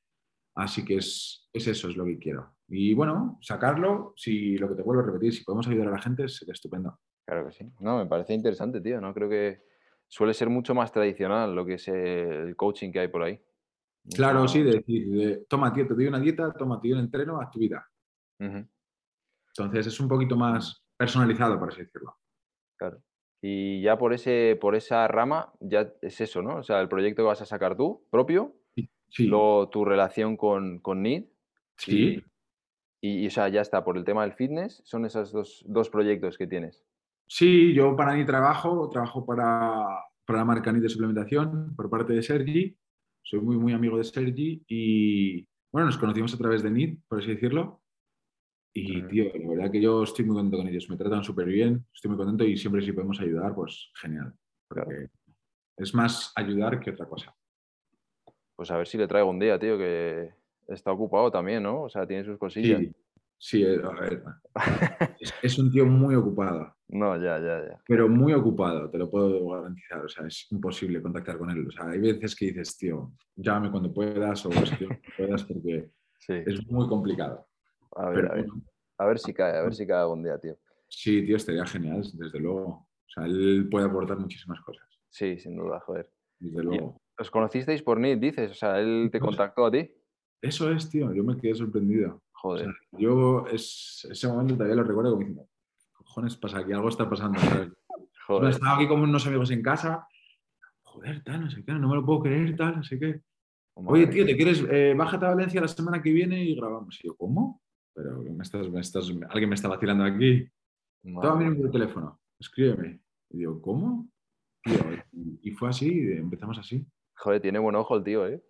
Así que es, es, eso, es lo que quiero. Y bueno, sacarlo, si lo que te vuelvo a repetir, si podemos ayudar a la gente, sería estupendo. Claro que sí. No, me parece interesante, tío. No creo que suele ser mucho más tradicional lo que es el coaching que hay por ahí. Claro, sí, de decir, de, toma, tío, te doy una dieta, toma, tío, un entreno, haz tu vida. Ujú, Entonces es un poquito más personalizado, por así decirlo. claro. Y ya por ese, por esa rama, ya es eso, ¿no? O sea, el proyecto que vas a sacar tú, propio, Sí, luego tu relación con, con NID, sí, y, y, o sea, ya está, por el tema del fitness, son esos dos, dos proyectos que tienes. sí, yo para mí trabajo, trabajo para, para la marca NIT de suplementación por parte de Sergi. Soy muy, muy amigo de Sergi y, bueno, nos conocimos a través de NIT, por así decirlo. Y, tío, la verdad que yo estoy muy contento con ellos. Me tratan súper bien, estoy muy contento y siempre si podemos ayudar, pues genial. Porque es más ayudar que otra cosa. Pues a ver si le traigo un día, tío, que está ocupado también, ¿no? O sea, tiene sus cosillas. Sí, sí, eh, a ver, es, es un tío muy ocupado, No, ya, ya, ya. pero muy ocupado, te lo puedo garantizar. O sea, es imposible contactar con él. O sea, hay veces que dices, tío, llámame cuando puedas o escribe cuando puedas porque Sí. es muy complicado. A ver, Pero a ver. A ver si cae, a ver si cae algún día, tío. sí, tío, estaría genial, desde luego. O sea, él puede aportar muchísimas cosas, Sí, sin duda, joder. desde luego. ¿Os conocisteis por NIT, dices? O sea, él te contactó a ti. Eso es, tío, yo me quedé sorprendido. O Joder. sea, yo es, ese momento todavía lo recuerdo como diciendo, ¿qué cojones pasa aquí? Algo está pasando. joder. estaba aquí con unos amigos en casa. Joder, tal, no sé qué, no me lo puedo creer, tal, no sé qué. Oye, Madre tío. ¿te quieres? Eh, bájate a Valencia la semana que viene y grabamos. Y yo, ¿cómo? Pero me estás, me estás, alguien me está vacilando aquí. Toma mi número de teléfono, escríbeme. Y digo, ¿cómo? Tío, y, y fue así, y empezamos así. Joder, tiene buen ojo el tío, ¿eh?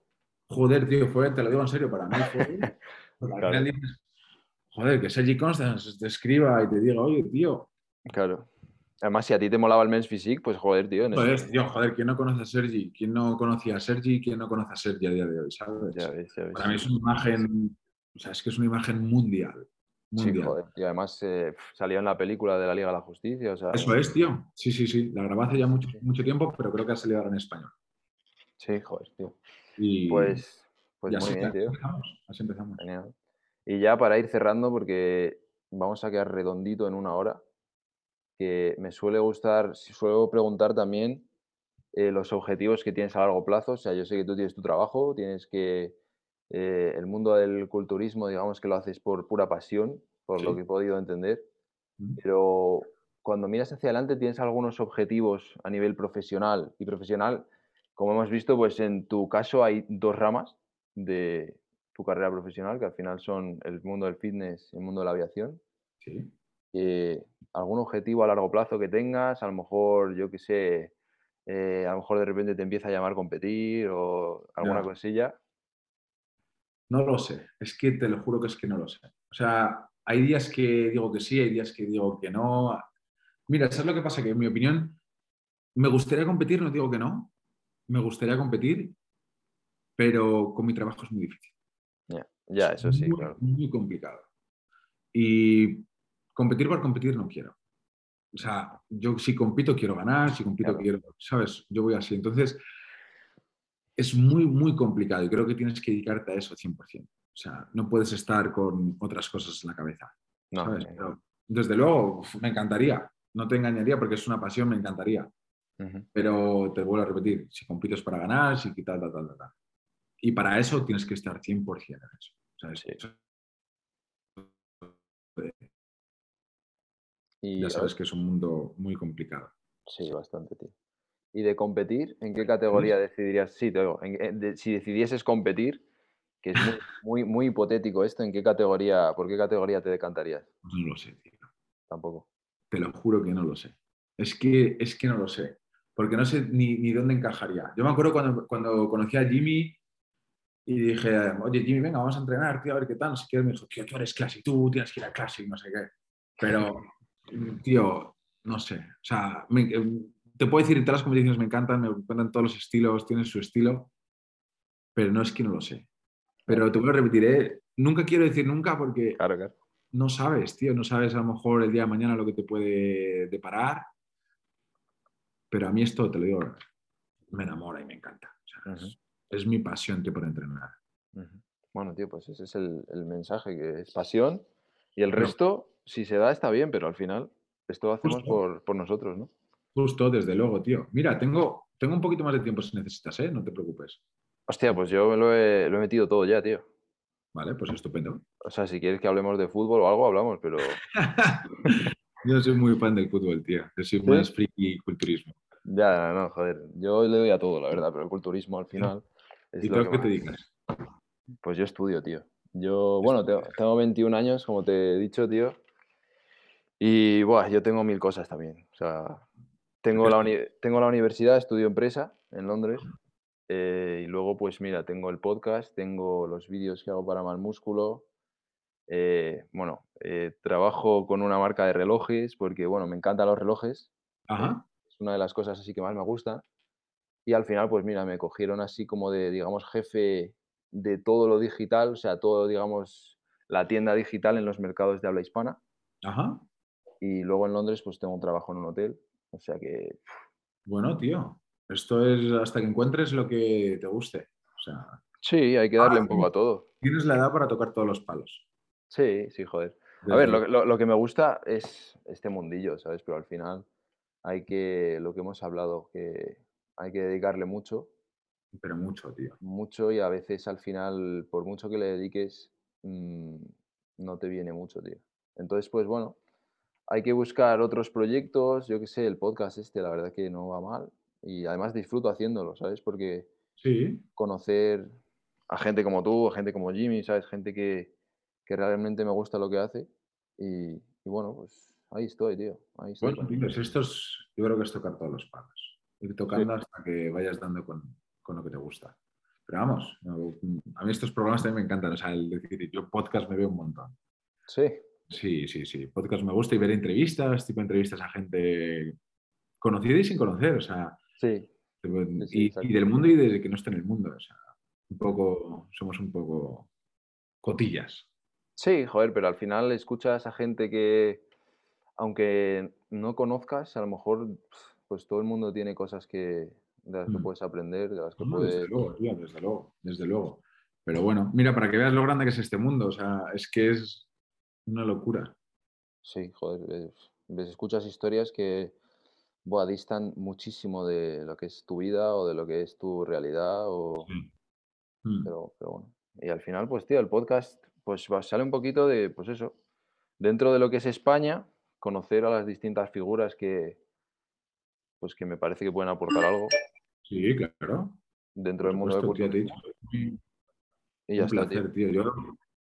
Joder, tío, fue, te lo digo en serio, para mí fue. al Claro. dices, joder, que Sergi Constance te escriba y te diga, oye, tío, Claro. Además, si a ti te molaba el Men's Physique, pues joder, tío. en joder, tío, joder, ¿quién no conoce a Sergi? ¿Quién no conocía a Sergi? ¿Quién no conoce a Sergi a día de hoy? ¿Sabes? Ya ves, ya ves. Para mí es una imagen, o sea, es que es una imagen mundial. Sí, Mundial. joder. Y además eh, salió en la película de la Liga de la Justicia, o sea... Eso es, tío. Sí, sí, sí. La grabé hace ya mucho, mucho tiempo, pero creo que ha salido ahora en español. Sí, joder, tío. Y Pues, pues y muy así, bien, tío. empezamos. Así empezamos. Genial. Y ya para ir cerrando, porque vamos a quedar redondito en una hora, que me suele gustar, suelo preguntar también eh, los objetivos que tienes a largo plazo. O sea, yo sé que tú tienes tu trabajo, tienes que eh, el mundo del culturismo, digamos que lo haces por pura pasión, por lo que he podido entender, pero cuando miras hacia adelante tienes algunos objetivos a nivel profesional y profesional, como hemos visto, pues en tu caso hay dos ramas de tu carrera profesional, que al final son el mundo del fitness y el mundo de la aviación. Sí. Eh, ¿Algún objetivo a largo plazo que tengas? A lo mejor, yo qué sé, eh, a lo mejor de repente te empieza a llamar competir o alguna cosilla. No lo sé. Es que te lo juro que es que no lo sé. O sea, hay días que digo que sí, hay días que digo que no. Mira, ¿sabes lo que pasa? Que en mi opinión, me gustaría competir, no digo que no. Me gustaría competir, pero con mi trabajo es muy difícil. Ya, ya, Es eso sí, muy, claro. Muy complicado. Y competir por competir no quiero. O sea, yo si compito quiero ganar, si compito Claro. quiero, ¿sabes? Yo voy así. Entonces, es muy, muy complicado y creo que tienes que dedicarte a eso 100%. O sea, no puedes estar con otras cosas en la cabeza, No, ¿sabes? Pero, desde luego, me encantaría. No te engañaría porque es una pasión, me encantaría. ujú, Pero te vuelvo a repetir, si compites para ganar, si tal, tal, tal, tal. Y para eso tienes que estar 100% en eso. ¿sabes? Sí. Eso- Y ya sabes que es un mundo muy complicado. sí, bastante, tío. ¿Y de competir, en qué categoría decidirías? Sí, te. En- en- de- si decidieses competir, que es muy, muy, muy hipotético esto, ¿en qué categoría, por qué categoría te decantarías? No lo sé, tío. Tampoco. Te lo juro que no lo sé. Es que, es que no lo sé. Porque no sé ni, ni dónde encajaría. Yo me acuerdo cuando, cuando conocí a Jimmy y dije, oye, Jimmy, venga, vamos a entrenar, tío, a ver qué tal. No sé qué. Me dijo, tío, tú eres Classic, tú tienes que ir a Classic, no sé qué. Pero, tío, no sé. O sea, me- te puedo decir, todas las competiciones me encantan, me encantan todos los estilos, tienen su estilo, pero no es que no lo sé. Pero te voy a repetir, ¿eh? nunca quiero decir nunca porque Claro, claro. no sabes, tío, no sabes a lo mejor el día de mañana lo que te puede deparar, pero a mí esto, te lo digo, me enamora y me encanta. Es, mi pasión, tío, por entrenar. Bueno, tío, pues ese es el, mensaje, que es pasión y el resto, si se da, está bien, pero al final esto lo hacemos por, por, nosotros, ¿no? Justo, desde luego, tío. Mira, tengo, tengo un poquito más de tiempo si necesitas, ¿eh? No te preocupes. Hostia, pues yo lo he, lo he metido todo ya, tío. Vale, pues estupendo. O sea, si quieres que hablemos de fútbol o algo, hablamos, pero. yo soy muy fan del fútbol, tío. Yo soy más friki y culturismo. Ya, no, joder. Yo le doy a todo, la verdad, pero el culturismo al final. Es ¿Y tú lo que, te digas? Pues yo estudio, tío. Yo, bueno, tengo, 21 años, como te he dicho, tío. Y, buah, yo tengo mil cosas también. O sea, tengo la, tengo la universidad, estudio empresa en Londres. Eh, y luego, pues mira, tengo el podcast, tengo los vídeos que hago para Mal Músculo. Eh, bueno, eh, trabajo con una marca de relojes porque, bueno, me encantan los relojes. Es una de las cosas así que más me gusta. Y al final, pues mira, me cogieron así como de, digamos, jefe de todo lo digital, o sea, todo, digamos, la tienda digital en los mercados de habla hispana. Ajá. Y luego en Londres, pues tengo un trabajo en un hotel. O sea que. Bueno, tío. Esto es hasta que encuentres lo que te guste. O sea, sí, hay que darle un poco a todo. Tienes la edad para tocar todos los palos. Sí, sí, joder. A ver, lo, que me gusta es este mundillo, ¿sabes? Pero al final hay que, lo que hemos hablado, que hay que dedicarle mucho. Pero mucho, tío. Mucho y a veces al final, por mucho que le dediques, mm, no te viene mucho, tío. Entonces, pues bueno, hay que buscar otros proyectos, yo qué sé, el podcast este, la verdad que no va mal y además disfruto haciéndolo, ¿sabes? Porque sí. conocer a gente como tú, a gente como Jimmy, ¿sabes? Gente que, realmente me gusta lo que hace y, bueno, pues ahí estoy, tío. Ahí estoy. Bueno, esto es, yo creo que es tocar todos los palos. Ir tocando hasta que vayas dando con, lo que te gusta. Pero vamos, a mí estos programas también me encantan. O sea, el decir, yo podcast me veo un montón. Sí. Sí, sí, sí. Podcast me gusta y ver entrevistas, tipo entrevistas a gente conocida y sin conocer. O sea, Sí. y, del mundo y desde que no está en el mundo. O sea, un poco, somos un poco cotillas. Sí, joder, pero al final escuchas a gente que, aunque no conozcas, a lo mejor pues todo el mundo tiene cosas que, de las que mm. puedes aprender, de las que puedes... Desde luego, tío, desde luego, desde luego. Pero bueno, mira, para que veas lo grande que es este mundo, o sea, es que es una locura. Sí, joder, ves, escuchas historias que, buah, distan muchísimo de lo que es tu vida o de lo que es tu realidad. O... Mm. Pero, pero, bueno. Y al final, pues, tío, el podcast pues sale un poquito de, pues eso, dentro de lo que es España, conocer a las distintas figuras que, pues que me parece que pueden aportar algo. Sí, claro. Dentro del mundo del culturismo. Y ya está, tío. Yo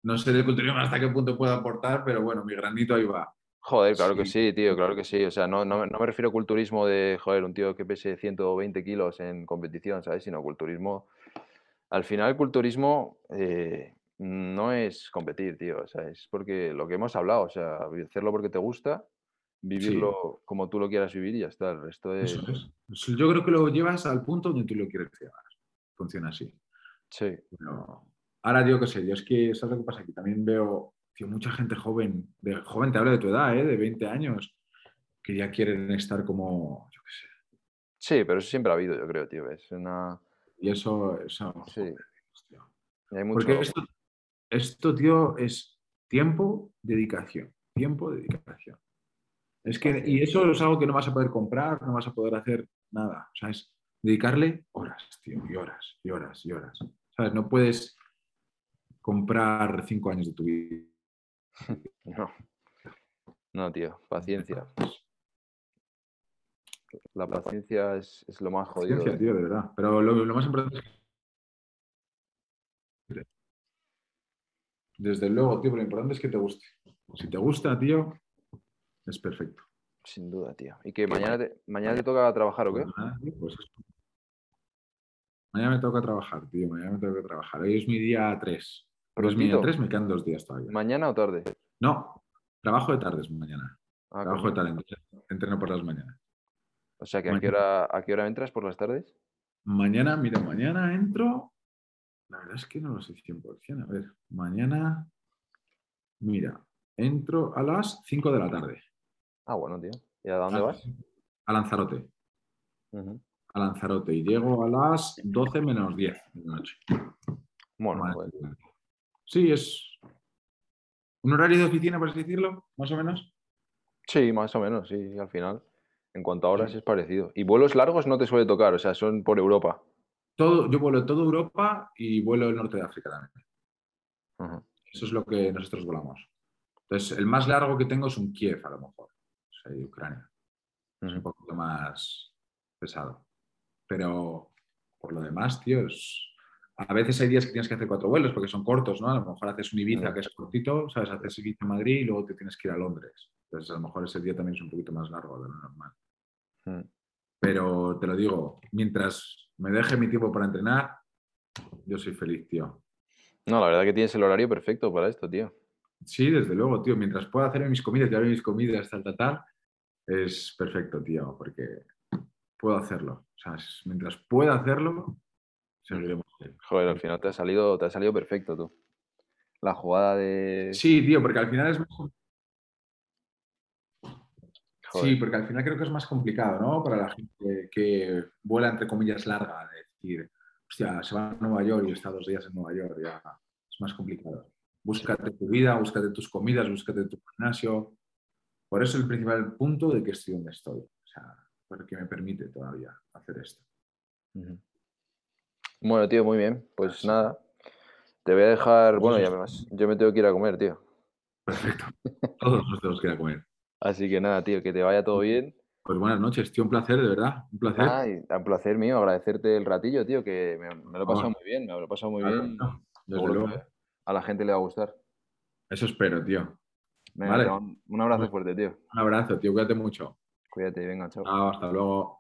no sé del culturismo hasta qué punto puedo aportar, pero bueno, mi granito ahí va. Joder, claro que sí, tío, claro que sí. O sea, no, no, me refiero a culturismo de, joder, un tío que pese 120 kilos en competición, ¿sabes? Sino culturismo. Al final, el culturismo eh, no es competir, tío. O sea, es porque lo que hemos hablado, o sea, hacerlo porque te gusta, vivirlo como tú lo quieras vivir y ya está. El resto es... Yo creo que lo llevas al punto donde tú lo quieres llevar. Funciona así. Sí. ahora, digo que sé, yo es que, ¿sabes lo que pasa? Que también veo mucha gente joven, de, joven te hablo de tu edad, ¿eh? de 20 años, que ya quieren estar como, yo qué sé. Sí, pero eso siempre ha habido, yo creo, tío. Es una... Y eso, eso sí. Porque esto, esto, tío, es tiempo, dedicación. Tiempo, dedicación. Es que, y eso es algo que no vas a poder comprar, no vas a poder hacer nada. O sea, es dedicarle horas, tío, y horas, y horas, y horas. ¿Sabes? No puedes comprar cinco años de tu vida. No. No, tío, paciencia. La paciencia es, lo más jodido. Paciencia, tío, de verdad. Pero lo, más importante es que... Desde luego, tío, lo importante es que te guste. Si te gusta, tío, es perfecto. Sin duda, tío. ¿Y que mañana te, mañana te toca trabajar o qué? Pues mañana me toca trabajar, tío. Mañana me toca trabajar. Hoy es mi día 3. Pero es mi día 3, me quedan dos días todavía. ¿Mañana o tarde? No, trabajo de tardes mañana. Ah, trabajo de tarde, entreno por las mañanas. O sea, que a, qué hora, ¿a qué hora entras por las tardes? Mañana, mira, mañana entro. La verdad es que no lo sé 100%. A ver, mañana. Mira, entro a las 5 de la tarde. Ah, bueno, tío. ¿Y a dónde vas? A Lanzarote. Ujú. A Lanzarote. Y llego a las 12 menos 10 de la noche. Bueno, Vale. pues, Sí, es un horario de oficina, por así decirlo, más o menos. sí, más o menos, sí, al final. En cuanto a horas es parecido. ¿Y vuelos largos no te suele tocar? O sea, son por Europa. Todo, yo vuelo toda Europa y vuelo el norte de África también. Eso es lo que nosotros volamos. Entonces, el más largo que tengo es un Kiev, a lo mejor. O sea, de Ucrania. Es un poquito más pesado. Pero por lo demás, tío, es- a veces hay días que tienes que hacer cuatro vuelos porque son cortos, ¿no? A lo mejor haces un Ibiza que es cortito, ¿sabes? Haces Ibiza Madrid y luego te tienes que ir a Londres. Entonces, a lo mejor ese día también es un poquito más largo de lo normal. Pero te lo digo, mientras me deje mi tiempo para entrenar, yo soy feliz, tío. No, la verdad que tienes el horario perfecto para esto, tío. Sí, desde luego, tío. Mientras pueda hacer mis comidas, ya mis comidas, tal, tal, tal, es perfecto, tío, porque puedo hacerlo. O sea, mientras pueda hacerlo, seguiremos. así. Joder, al final te ha salido, te ha salido perfecto, tú. La jugada de. Sí, tío, porque al final es más Joder. Sí, porque al final creo que es más complicado, ¿no? Para la gente que vuela entre comillas larga, de decir, hostia, se va a Nueva York y está dos días en Nueva York, ya es más complicado. Búscate tu vida, búscate tus comidas, búscate tu gimnasio. Por eso el principal punto de que estoy donde estoy, o sea, porque me permite todavía hacer esto. Bueno, tío, muy bien. Pues nada. Te voy a dejar. Bueno, ya me vas. Yo me tengo que ir a comer, tío. Perfecto. Todos nos tenemos que ir a comer. Así que nada, tío, que te vaya todo bien. Pues buenas noches, tío, un placer, de verdad, un placer. Ay, un placer mío, agradecerte el ratillo, tío, que me, me lo he pasado muy bien, me lo he pasado muy Ah, bien. Desde luego. a la gente le va a gustar. Eso espero, tío. Venga, Vale. un abrazo fuerte, tío. Un abrazo, tío, cuídate mucho. Cuídate, venga, chao. Chao, hasta luego.